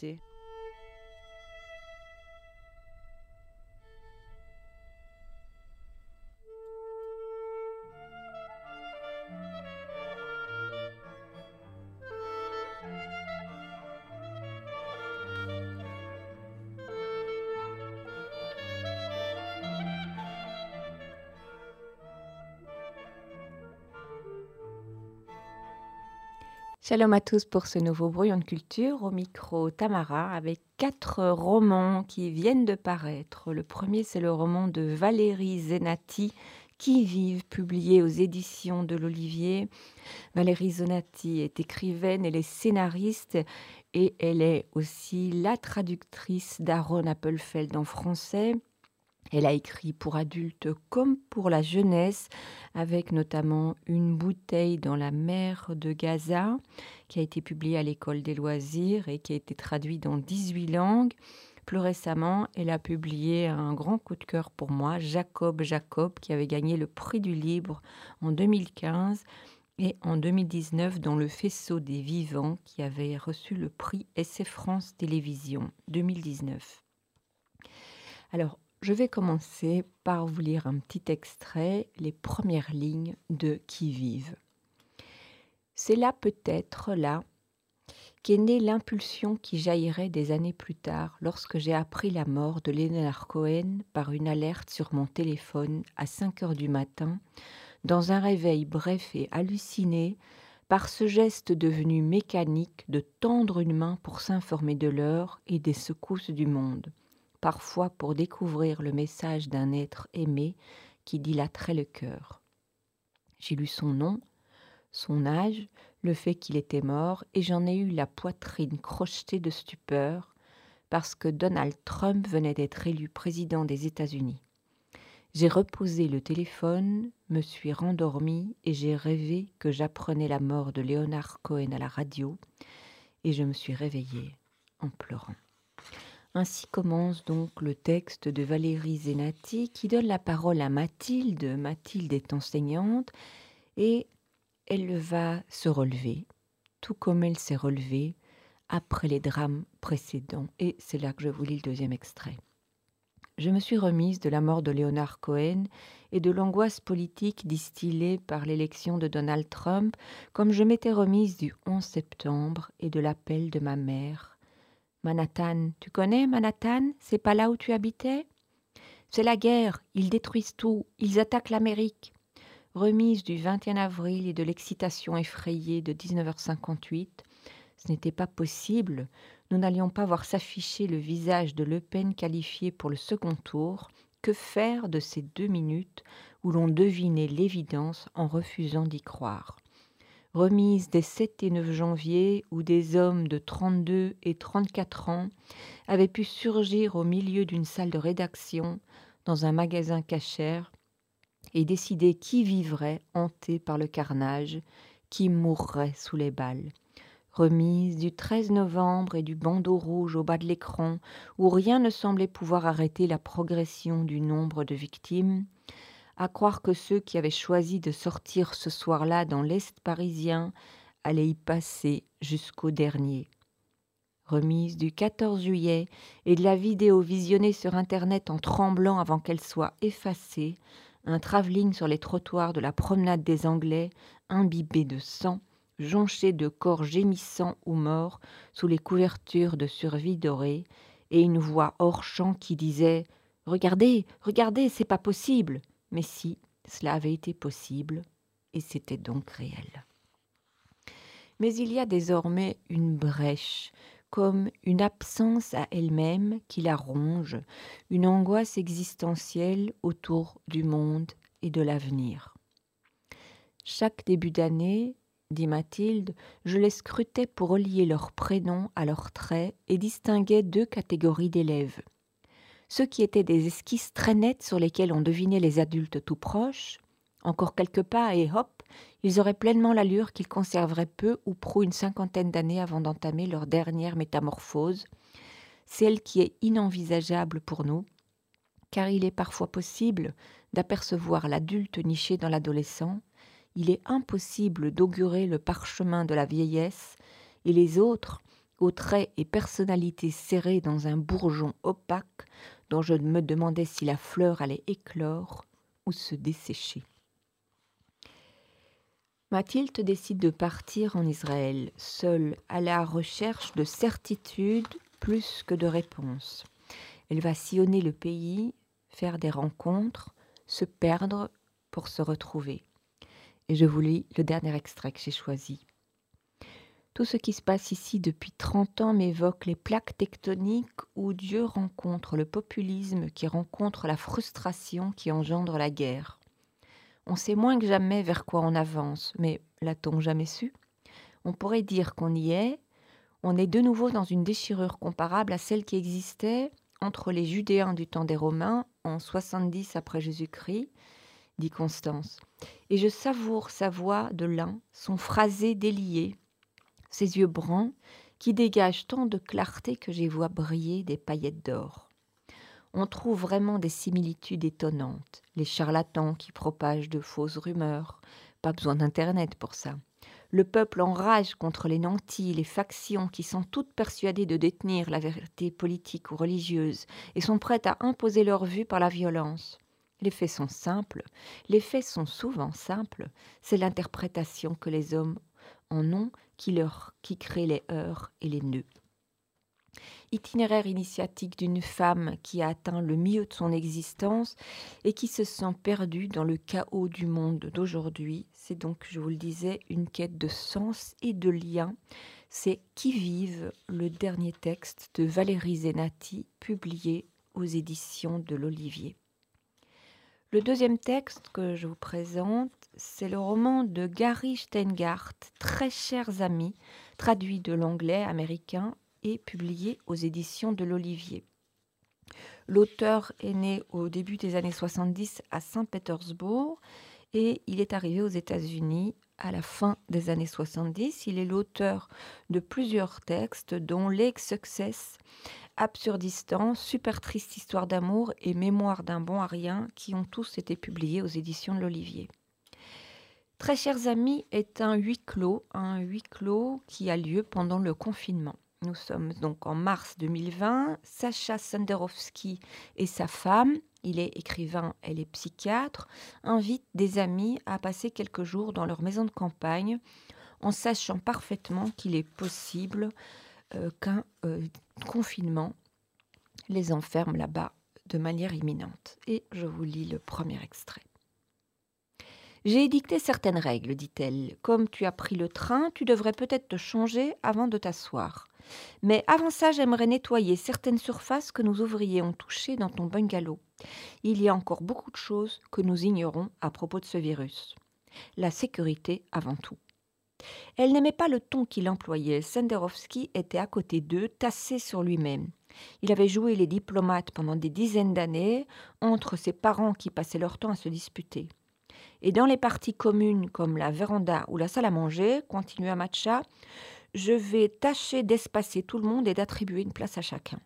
activité Shalom à tous pour ce nouveau brouillon de culture au micro Tamara avec quatre romans qui viennent de paraître. Le premier c'est le roman de Valérie Zenati qui vive publié aux éditions de l'Olivier. Valérie Zenati est écrivaine, elle est scénariste et elle est aussi la traductrice d'Aaron Appelfeld en français. Elle a écrit pour adultes comme pour la jeunesse, avec notamment Une bouteille dans la mer de Gaza, qui a été publiée à l'école des loisirs et qui a été traduit dans 18 langues. Plus récemment, elle a publié un grand coup de cœur pour moi, Jacob Jacob, qui avait gagné le prix du livre en 2015 et en 2019 dans Le Faisceau des Vivants, qui avait reçu le prix Essai France Télévision 2019. Alors, je vais commencer par vous lire un petit extrait, les premières lignes de Qui vive. C'est là peut-être là qu'est née l'impulsion qui jaillirait des années plus tard lorsque j'ai appris la mort de Leonard Cohen par une alerte sur mon téléphone à 5 heures du matin, dans un réveil bref et halluciné par ce geste devenu mécanique de tendre une main pour s'informer de l'heure et des secousses du monde parfois pour découvrir le message d'un être aimé qui dilaterait le cœur. J'ai lu son nom, son âge, le fait qu'il était mort, et j'en ai eu la poitrine crochetée de stupeur parce que Donald Trump venait d'être élu président des États-Unis. J'ai reposé le téléphone, me suis rendormie et j'ai rêvé que j'apprenais la mort de Leonard Cohen à la radio et je me suis réveillée en pleurant. Ainsi commence donc le texte de Valérie Zenati qui donne la parole à Mathilde. Mathilde est enseignante et elle va se relever, tout comme elle s'est relevée après les drames précédents. Et c'est là que je vous lis le deuxième extrait. Je me suis remise de la mort de Leonard Cohen et de l'angoisse politique distillée par l'élection de Donald Trump, comme je m'étais remise du 11 septembre et de l'appel de ma mère Manhattan, tu connais Manhattan? C'est pas là où tu habitais? C'est la guerre, ils détruisent tout, ils attaquent l'Amérique. Remise du 21 avril et de l'excitation effrayée de 19h58, ce n'était pas possible, nous n'allions pas voir s'afficher le visage de Le Pen qualifié pour le second tour. Que faire de ces deux minutes où l'on devinait l'évidence en refusant d'y croire? Remise des 7 et 9 janvier où des hommes de 32 et 34 ans avaient pu surgir au milieu d'une salle de rédaction dans un magasin cachère et décider qui vivrait hanté par le carnage, qui mourrait sous les balles. Remise du 13 novembre et du bandeau rouge au bas de l'écran où rien ne semblait pouvoir arrêter la progression du nombre de victimes, à croire que ceux qui avaient choisi de sortir ce soir-là dans l'Est parisien allaient y passer jusqu'au dernier. Remise du 14 juillet et de la vidéo visionnée sur Internet en tremblant avant qu'elle soit effacée, un travelling sur les trottoirs de la promenade des Anglais, imbibé de sang, jonché de corps gémissants ou morts sous les couvertures de survie dorées, et une voix hors champ qui disait Regardez, regardez, c'est pas possible mais si cela avait été possible, et c'était donc réel. Mais il y a désormais une brèche, comme une absence à elle-même qui la ronge, une angoisse existentielle autour du monde et de l'avenir. Chaque début d'année, dit Mathilde, je les scrutais pour relier leurs prénoms à leurs traits et distinguais deux catégories d'élèves ceux qui étaient des esquisses très nettes sur lesquelles on devinait les adultes tout proches, encore quelques pas et hop, ils auraient pleinement l'allure qu'ils conserveraient peu ou prou une cinquantaine d'années avant d'entamer leur dernière métamorphose, celle qui est inenvisageable pour nous, car il est parfois possible d'apercevoir l'adulte niché dans l'adolescent, il est impossible d'augurer le parchemin de la vieillesse, et les autres, aux traits et personnalités serrés dans un bourgeon opaque dont je me demandais si la fleur allait éclore ou se dessécher. Mathilde décide de partir en Israël, seule, à la recherche de certitudes plus que de réponses. Elle va sillonner le pays, faire des rencontres, se perdre pour se retrouver. Et je vous lis le dernier extrait que j'ai choisi. Tout ce qui se passe ici depuis 30 ans m'évoque les plaques tectoniques où Dieu rencontre le populisme qui rencontre la frustration qui engendre la guerre. On sait moins que jamais vers quoi on avance, mais l'a-t-on jamais su? On pourrait dire qu'on y est. On est de nouveau dans une déchirure comparable à celle qui existait entre les Judéens du temps des Romains en 70 après Jésus-Christ, dit Constance. Et je savoure sa voix de lin, son phrasé délié, ses yeux bruns qui dégagent tant de clarté que j'y vois briller des paillettes d'or. On trouve vraiment des similitudes étonnantes. Les charlatans qui propagent de fausses rumeurs, pas besoin d'Internet pour ça. Le peuple enrage contre les nantis, les factions qui sont toutes persuadées de détenir la vérité politique ou religieuse et sont prêtes à imposer leur vue par la violence. Les faits sont simples, les faits sont souvent simples, c'est l'interprétation que les hommes en ont qui, leur, qui crée les heurts et les nœuds. Itinéraire initiatique d'une femme qui a atteint le milieu de son existence et qui se sent perdue dans le chaos du monde d'aujourd'hui. C'est donc, je vous le disais, une quête de sens et de lien. C'est Qui vive, le dernier texte de Valérie Zenati, publié aux éditions de l'Olivier. Le deuxième texte que je vous présente, c'est le roman de Gary Steingart, Très chers amis, traduit de l'anglais américain et publié aux éditions de l'Olivier. L'auteur est né au début des années 70 à Saint-Pétersbourg et il est arrivé aux États-Unis à la fin des années 70. Il est l'auteur de plusieurs textes, dont Lake Success, Absurdistan, Super triste histoire d'amour et Mémoire d'un bon à qui ont tous été publiés aux éditions de l'Olivier. Très chers amis est un huis clos, un huis clos qui a lieu pendant le confinement. Nous sommes donc en mars 2020. Sacha Senderovski et sa femme, il est écrivain, elle est psychiatre, invitent des amis à passer quelques jours dans leur maison de campagne en sachant parfaitement qu'il est possible euh, qu'un euh, confinement les enferme là-bas de manière imminente. Et je vous lis le premier extrait. J'ai édicté certaines règles, dit-elle. Comme tu as pris le train, tu devrais peut-être te changer avant de t'asseoir. Mais avant ça, j'aimerais nettoyer certaines surfaces que nos ouvriers ont touchées dans ton bungalow. Il y a encore beaucoup de choses que nous ignorons à propos de ce virus. La sécurité avant tout. Elle n'aimait pas le ton qu'il employait. Senderovski était à côté d'eux, tassé sur lui-même. Il avait joué les diplomates pendant des dizaines d'années entre ses parents qui passaient leur temps à se disputer. Et dans les parties communes comme la véranda ou la salle à manger, continua Matcha, je vais tâcher d'espacer tout le monde et d'attribuer une place à chacun.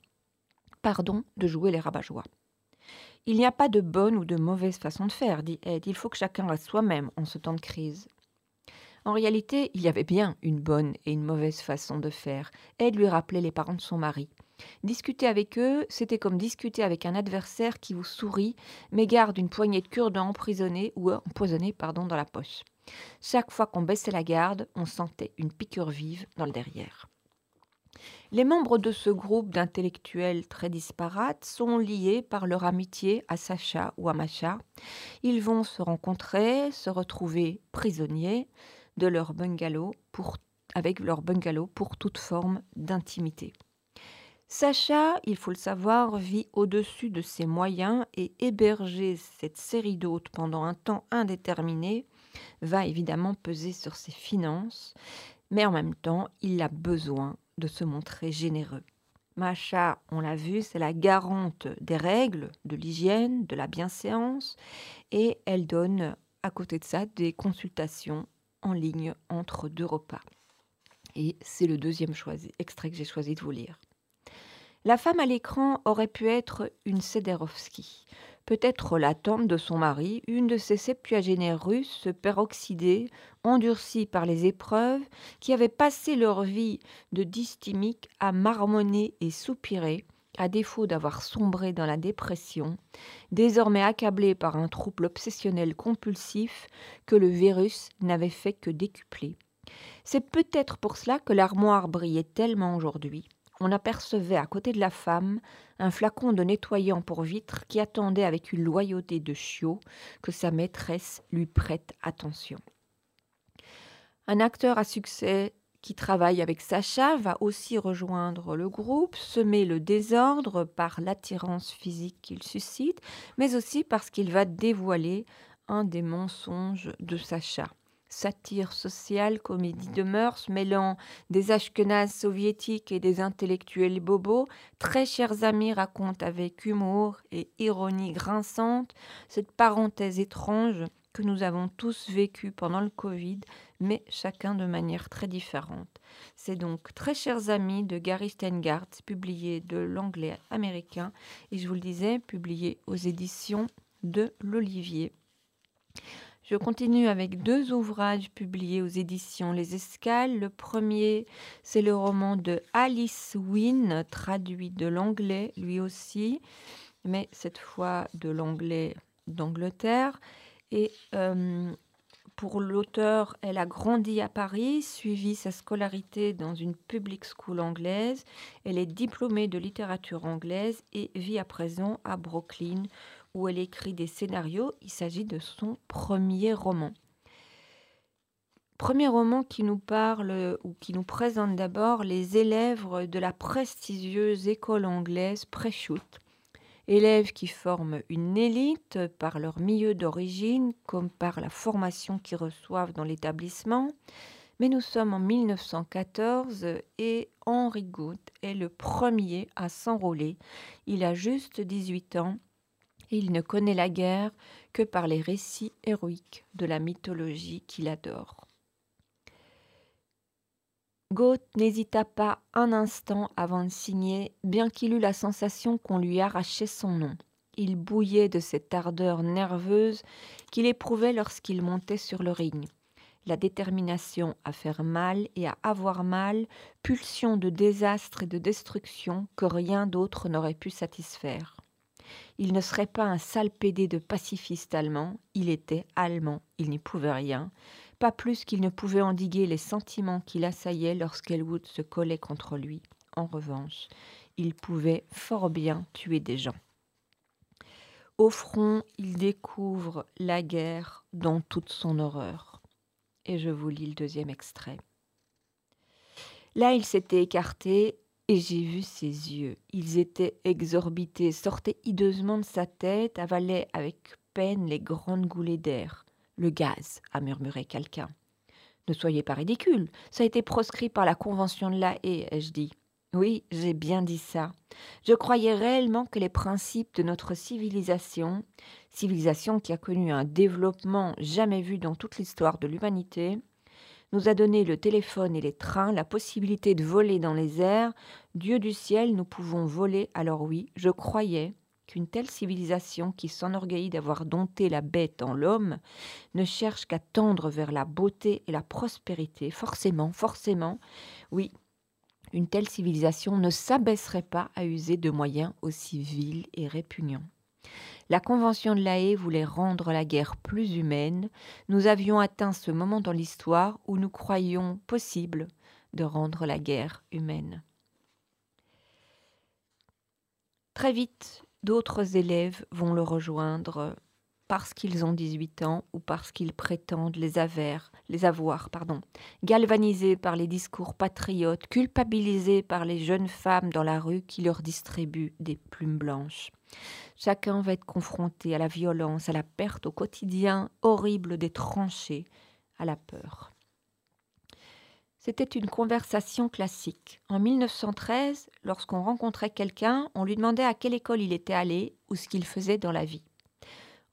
Pardon de jouer les rabat Il n'y a pas de bonne ou de mauvaise façon de faire, dit Ed. Il faut que chacun reste soi-même en ce temps de crise. En réalité, il y avait bien une bonne et une mauvaise façon de faire. Ed lui rappelait les parents de son mari. Discuter avec eux, c'était comme discuter avec un adversaire qui vous sourit, mais garde une poignée de cure-dents emprisonnée ou empoisonnée pardon, dans la poche. Chaque fois qu'on baissait la garde, on sentait une piqûre vive dans le derrière. Les membres de ce groupe d'intellectuels très disparates sont liés par leur amitié à Sacha ou à Macha. Ils vont se rencontrer, se retrouver prisonniers, de leur bungalow avec leur bungalow pour toute forme d'intimité. Sacha, il faut le savoir, vit au-dessus de ses moyens et héberger cette série d'hôtes pendant un temps indéterminé va évidemment peser sur ses finances, mais en même temps, il a besoin de se montrer généreux. Macha, on l'a vu, c'est la garante des règles, de l'hygiène, de la bienséance, et elle donne à côté de ça des consultations en ligne entre deux repas. Et c'est le deuxième extrait que j'ai choisi de vous lire. La femme à l'écran aurait pu être une Sederovski. peut-être l'attente de son mari, une de ces septuagénaires russes peroxydés, endurcis par les épreuves, qui avaient passé leur vie de dysthymique à marmonner et soupirer, à défaut d'avoir sombré dans la dépression, désormais accablés par un trouble obsessionnel compulsif que le virus n'avait fait que décupler. C'est peut-être pour cela que l'armoire brillait tellement aujourd'hui. On apercevait à côté de la femme un flacon de nettoyant pour vitres qui attendait avec une loyauté de chiot que sa maîtresse lui prête attention. Un acteur à succès qui travaille avec Sacha va aussi rejoindre le groupe, semer le désordre par l'attirance physique qu'il suscite, mais aussi parce qu'il va dévoiler un des mensonges de Sacha satire sociale, comédie de mœurs, mêlant des ashkenazes soviétiques et des intellectuels bobos, très chers amis racontent avec humour et ironie grinçante cette parenthèse étrange que nous avons tous vécue pendant le Covid, mais chacun de manière très différente. C'est donc Très chers amis de Gary Steingart, publié de l'anglais américain, et je vous le disais, publié aux éditions de l'Olivier. Je continue avec deux ouvrages publiés aux éditions Les Escales. Le premier, c'est le roman de Alice Wynne, traduit de l'anglais lui aussi, mais cette fois de l'anglais d'Angleterre. Et euh, pour l'auteur, elle a grandi à Paris, suivi sa scolarité dans une public school anglaise. Elle est diplômée de littérature anglaise et vit à présent à Brooklyn, où elle écrit des scénarios. Il s'agit de son premier roman. Premier roman qui nous parle ou qui nous présente d'abord les élèves de la prestigieuse école anglaise Preshut. Élèves qui forment une élite par leur milieu d'origine comme par la formation qu'ils reçoivent dans l'établissement. Mais nous sommes en 1914 et Henry Good est le premier à s'enrôler. Il a juste 18 ans il ne connaît la guerre que par les récits héroïques de la mythologie qu'il adore. Goethe n'hésita pas un instant avant de signer, bien qu'il eût la sensation qu'on lui arrachait son nom. Il bouillait de cette ardeur nerveuse qu'il éprouvait lorsqu'il montait sur le ring. La détermination à faire mal et à avoir mal, pulsion de désastre et de destruction que rien d'autre n'aurait pu satisfaire. Il ne serait pas un sale pédé de pacifiste allemand, il était allemand, il n'y pouvait rien, pas plus qu'il ne pouvait endiguer les sentiments qui l'assaillaient lorsqu'Elwood se collait contre lui. En revanche, il pouvait fort bien tuer des gens. Au front, il découvre la guerre dans toute son horreur. Et je vous lis le deuxième extrait. Là, il s'était écarté et j'ai vu ses yeux. Ils étaient exorbités, sortaient hideusement de sa tête, avalaient avec peine les grandes goulées d'air. Le gaz, a murmuré quelqu'un. Ne soyez pas ridicule, ça a été proscrit par la Convention de la haie, ai-je dit. Oui, j'ai bien dit ça. Je croyais réellement que les principes de notre civilisation, civilisation qui a connu un développement jamais vu dans toute l'histoire de l'humanité, nous a donné le téléphone et les trains, la possibilité de voler dans les airs. Dieu du ciel, nous pouvons voler. Alors oui, je croyais qu'une telle civilisation qui s'enorgueillit d'avoir dompté la bête en l'homme ne cherche qu'à tendre vers la beauté et la prospérité. Forcément, forcément, oui, une telle civilisation ne s'abaisserait pas à user de moyens aussi vils et répugnants. La Convention de La Haye voulait rendre la guerre plus humaine. Nous avions atteint ce moment dans l'histoire où nous croyions possible de rendre la guerre humaine. Très vite, d'autres élèves vont le rejoindre parce qu'ils ont 18 ans ou parce qu'ils prétendent les, avoir, galvanisés par les discours patriotes, culpabilisés par les jeunes femmes dans la rue qui leur distribuent des plumes blanches. Chacun va être confronté à la violence, à la perte au quotidien horrible des tranchées, à la peur. C'était une conversation classique. En 1913, lorsqu'on rencontrait quelqu'un, on lui demandait à quelle école il était allé ou ce qu'il faisait dans la vie.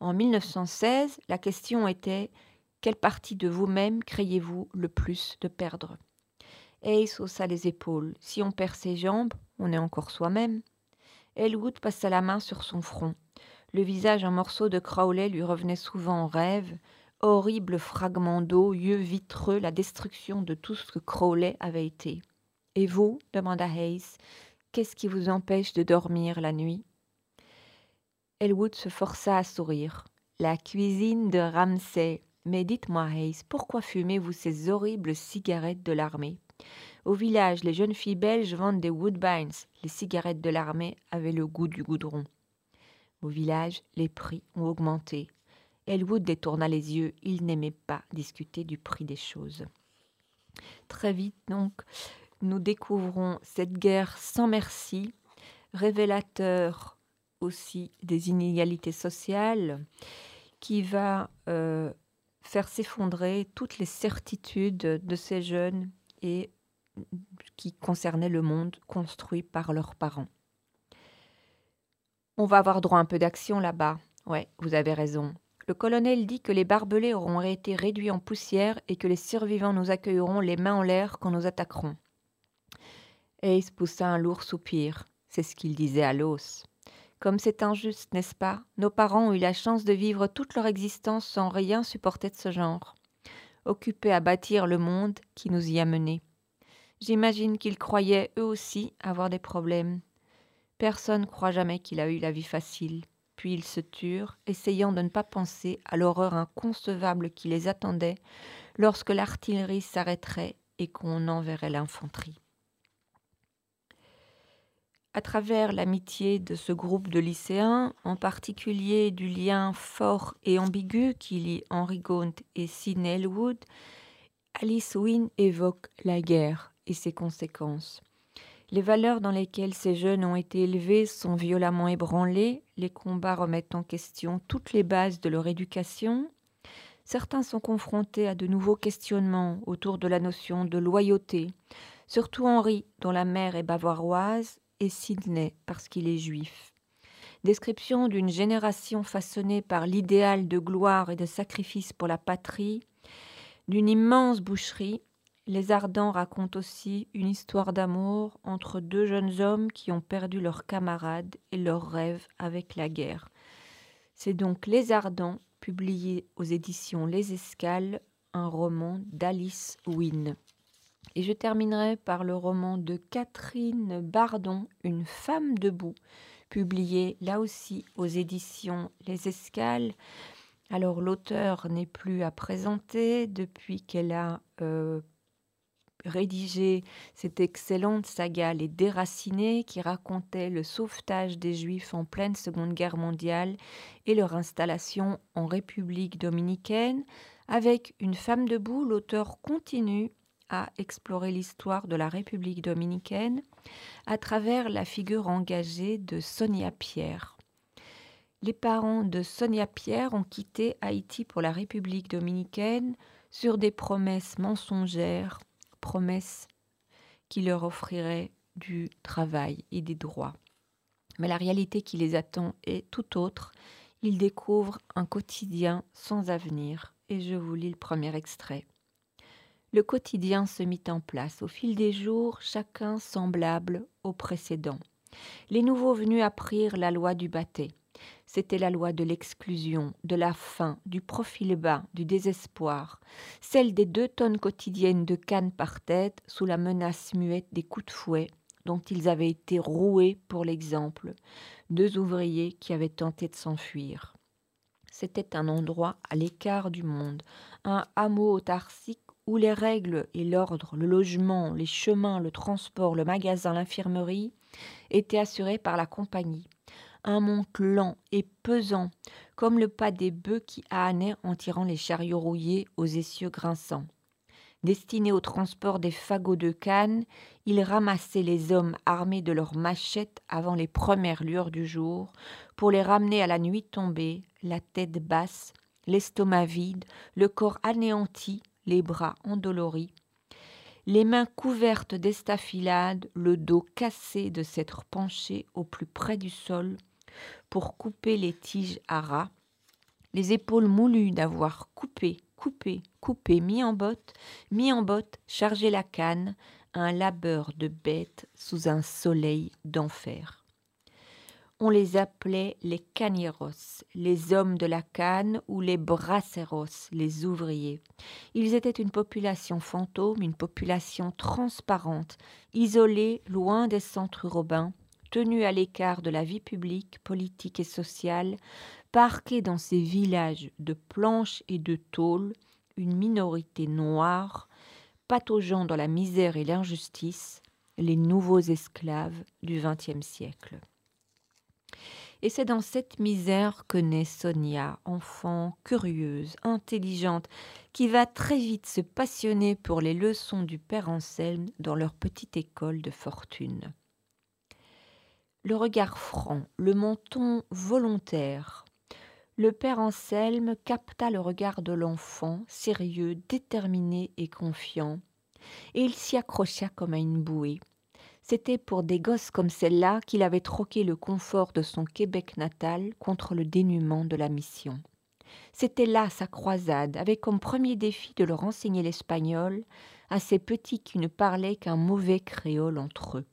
En 1916, la question était quelle partie de vous-même craignez-vous le plus de perdre? Ace haussa les épaules. Si on perd ses jambes, on est encore soi-même. Elwood passa la main sur son front. Le visage en morceaux de Crowley lui revenait souvent en rêve, horrible fragment d'eau, yeux vitreux, la destruction de tout ce que Crowley avait été. Et vous? demanda Hayes. Qu'est-ce qui vous empêche de dormir la nuit? Elwood se força à sourire. La cuisine de Ramsay. Mais dites-moi, Hayes, pourquoi fumez-vous ces horribles cigarettes de l'armée? Au village, les jeunes filles belges vendent des Woodbines. Les cigarettes de l'armée avaient le goût du goudron. Au village, les prix ont augmenté. Elwood détourna les yeux. Il n'aimait pas discuter du prix des choses. Très vite, donc, nous découvrons cette guerre sans merci, révélateur aussi des inégalités sociales, qui va euh, faire s'effondrer toutes les certitudes de ces jeunes et qui concernaient le monde construit par leurs parents. On va avoir droit à un peu d'action là-bas. Ouais, vous avez raison. Le colonel dit que les barbelés auront été réduits en poussière et que les survivants nous accueilleront les mains en l'air quand nous attaquerons. Ace poussa un lourd soupir. C'est ce qu'il disait à l'os. Comme c'est injuste, n'est-ce pas? Nos parents ont eu la chance de vivre toute leur existence sans rien supporter de ce genre, occupés à bâtir le monde qui nous y a menés. J'imagine qu'ils croyaient eux aussi avoir des problèmes. Personne croit jamais qu'il a eu la vie facile. Puis ils se turent, essayant de ne pas penser à l'horreur inconcevable qui les attendait lorsque l'artillerie s'arrêterait et qu'on enverrait l'infanterie. À travers l'amitié de ce groupe de lycéens, en particulier du lien fort et ambigu qui lie Henry Gaunt et Sidney Elwood, Alice Wynne évoque la guerre et ses conséquences. Les valeurs dans lesquelles ces jeunes ont été élevés sont violemment ébranlées, les combats remettent en question toutes les bases de leur éducation. Certains sont confrontés à de nouveaux questionnements autour de la notion de loyauté, surtout Henri, dont la mère est bavaroise, et Sidney, parce qu'il est juif. Description d'une génération façonnée par l'idéal de gloire et de sacrifice pour la patrie, d'une immense boucherie les Ardents racontent aussi une histoire d'amour entre deux jeunes hommes qui ont perdu leurs camarades et leurs rêves avec la guerre. C'est donc Les Ardents, publié aux éditions Les Escales, un roman d'Alice Wynne. Et je terminerai par le roman de Catherine Bardon, Une femme debout, publié là aussi aux éditions Les Escales. Alors l'auteur n'est plus à présenter depuis qu'elle a euh, rédigé cette excellente saga Les Déracinés qui racontait le sauvetage des Juifs en pleine Seconde Guerre mondiale et leur installation en République dominicaine. Avec Une femme debout, l'auteur continue à explorer l'histoire de la République dominicaine à travers la figure engagée de Sonia Pierre. Les parents de Sonia Pierre ont quitté Haïti pour la République dominicaine sur des promesses mensongères promesse qui leur offrirait du travail et des droits. Mais la réalité qui les attend est tout autre. Ils découvrent un quotidien sans avenir. Et je vous lis le premier extrait. Le quotidien se mit en place au fil des jours, chacun semblable au précédent. Les nouveaux venus apprirent la loi du bâté. C'était la loi de l'exclusion, de la faim, du profil bas, du désespoir, celle des deux tonnes quotidiennes de cannes par tête sous la menace muette des coups de fouet dont ils avaient été roués pour l'exemple, deux ouvriers qui avaient tenté de s'enfuir. C'était un endroit à l'écart du monde, un hameau autarcique où les règles et l'ordre, le logement, les chemins, le transport, le magasin, l'infirmerie étaient assurés par la compagnie, un monte lent et pesant, comme le pas des bœufs qui ânaient en tirant les chariots rouillés aux essieux grinçants. Destiné au transport des fagots de canne, il ramassait les hommes armés de leurs machettes avant les premières lueurs du jour, pour les ramener à la nuit tombée, la tête basse, l'estomac vide, le corps anéanti, les bras endoloris, les mains couvertes d'estafilades, le dos cassé de s'être penché au plus près du sol, pour couper les tiges à ras, les épaules moulues d'avoir coupé, coupé, coupé, mis en botte, mis en botte, chargé la canne, un labeur de bête sous un soleil d'enfer. On les appelait les cañeros, les hommes de la canne ou les braceros, les ouvriers. Ils étaient une population fantôme, une population transparente, isolée, loin des centres urbains, tenue à l'écart de la vie publique, politique et sociale, parquée dans ces villages de planches et de tôles, une minorité noire, pataugeant dans la misère et l'injustice, les nouveaux esclaves du XXe siècle. Et c'est dans cette misère que naît Sonia, enfant curieuse, intelligente, qui va très vite se passionner pour les leçons du père Anselme dans leur petite école de fortune. Le regard franc, le menton volontaire. Le père Anselme capta le regard de l'enfant, sérieux, déterminé et confiant, et il s'y accrocha comme à une bouée. C'était pour des gosses comme celle-là qu'il avait troqué le confort de son Québec natal contre le dénuement de la mission. C'était là sa croisade, avec comme premier défi de leur enseigner l'espagnol à ces petits qui ne parlaient qu'un mauvais créole entre eux.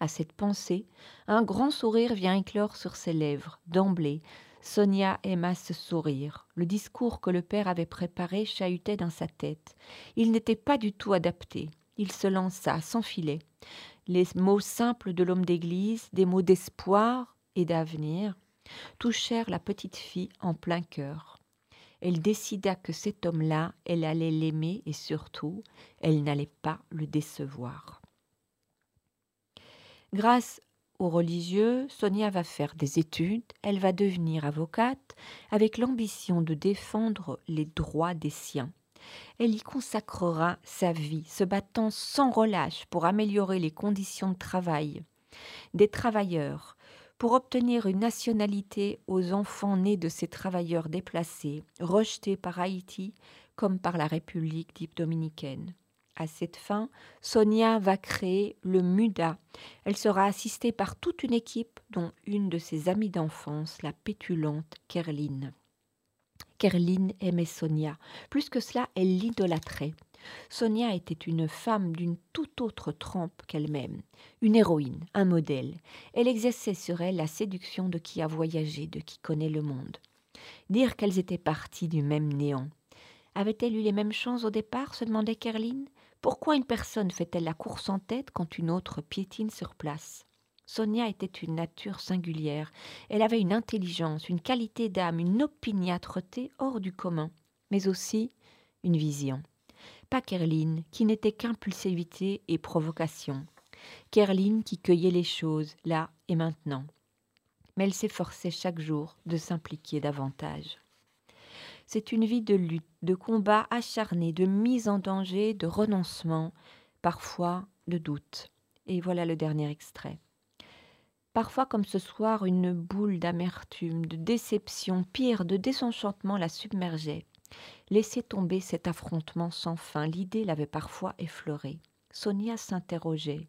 À cette pensée, un grand sourire vient éclore sur ses lèvres. D'emblée, Sonia aima ce sourire. Le discours que le père avait préparé chahutait dans sa tête. Il n'était pas du tout adapté. Il se lança, s'enfilait les mots simples de l'homme d'Église, des mots d'espoir et d'avenir, touchèrent la petite fille en plein cœur. Elle décida que cet homme-là, elle allait l'aimer et surtout, elle n'allait pas le décevoir. Grâce aux religieux, Sonia va faire des études, elle va devenir avocate avec l'ambition de défendre les droits des siens. Elle y consacrera sa vie, se battant sans relâche pour améliorer les conditions de travail des travailleurs, pour obtenir une nationalité aux enfants nés de ces travailleurs déplacés, rejetés par Haïti comme par la République dite dominicaine. À cette fin, Sonia va créer le MUDA. Elle sera assistée par toute une équipe, dont une de ses amies d'enfance, la pétulante Kerline. Kerline aimait Sonia. Plus que cela, elle l'idolâtrait. Sonia était une femme d'une toute autre trempe qu'elle-même, une héroïne, un modèle. Elle exerçait sur elle la séduction de qui a voyagé, de qui connaît le monde. Dire qu'elles étaient parties du même néant. Avait-elle eu les mêmes chances au départ se demandait Kerline. Pourquoi une personne fait-elle la course en tête quand une autre piétine sur place? Sonia était une nature singulière. Elle avait une intelligence, une qualité d'âme, une opiniâtreté hors du commun, mais aussi une vision. Pas Kerline, qui n'était qu'impulsivité et provocation. Kerline qui cueillait les choses, là et maintenant. Mais elle s'efforçait chaque jour de s'impliquer davantage. C'est une vie de lutte, de combat acharné, de mise en danger, de renoncement, parfois de doute. Et voilà le dernier extrait. Parfois, comme ce soir, une boule d'amertume, de déception, pire, de désenchantement la submergeait. Laisser tomber cet affrontement sans fin, l'idée l'avait parfois effleurée. Sonia s'interrogeait.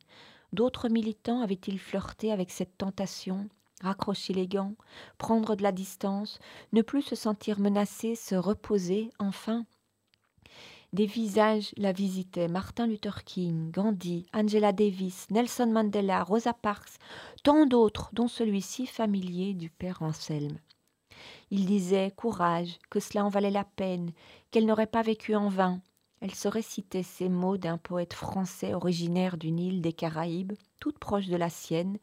D'autres militants avaient-ils flirté avec cette tentation? Raccrocher les gants, prendre de la distance, ne plus se sentir menacé, se reposer, enfin des visages la visitaient Martin Luther King, Gandhi, Angela Davis, Nelson Mandela, Rosa Parks, tant d'autres, dont celui-ci familier du père Anselme. Il disait courage, que cela en valait la peine, qu'elle n'aurait pas vécu en vain. Elle se récitait ces mots d'un poète français originaire d'une île des Caraïbes, toute proche de la sienne,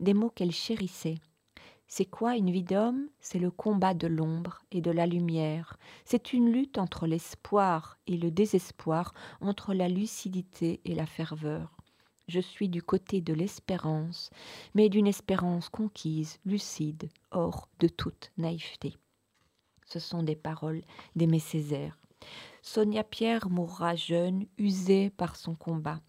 des mots qu'elle chérissait. C'est quoi une vie d'homme? C'est le combat de l'ombre et de la lumière. C'est une lutte entre l'espoir et le désespoir, entre la lucidité et la ferveur. Je suis du côté de l'espérance, mais d'une espérance conquise, lucide, hors de toute naïveté. Ce sont des paroles d'Aimé Césaire. Sonia Pierre mourra jeune, usée par son combat.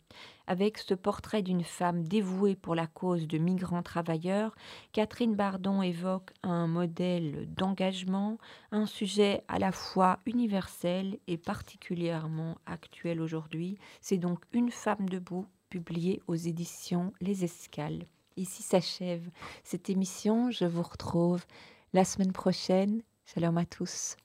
Avec ce portrait d'une femme dévouée pour la cause de migrants travailleurs, Catherine Bardon évoque un modèle d'engagement, un sujet à la fois universel et particulièrement actuel aujourd'hui. C'est donc Une femme debout, publiée aux éditions Les Escales. Ici s'achève cette émission. Je vous retrouve la semaine prochaine. Shalom à tous.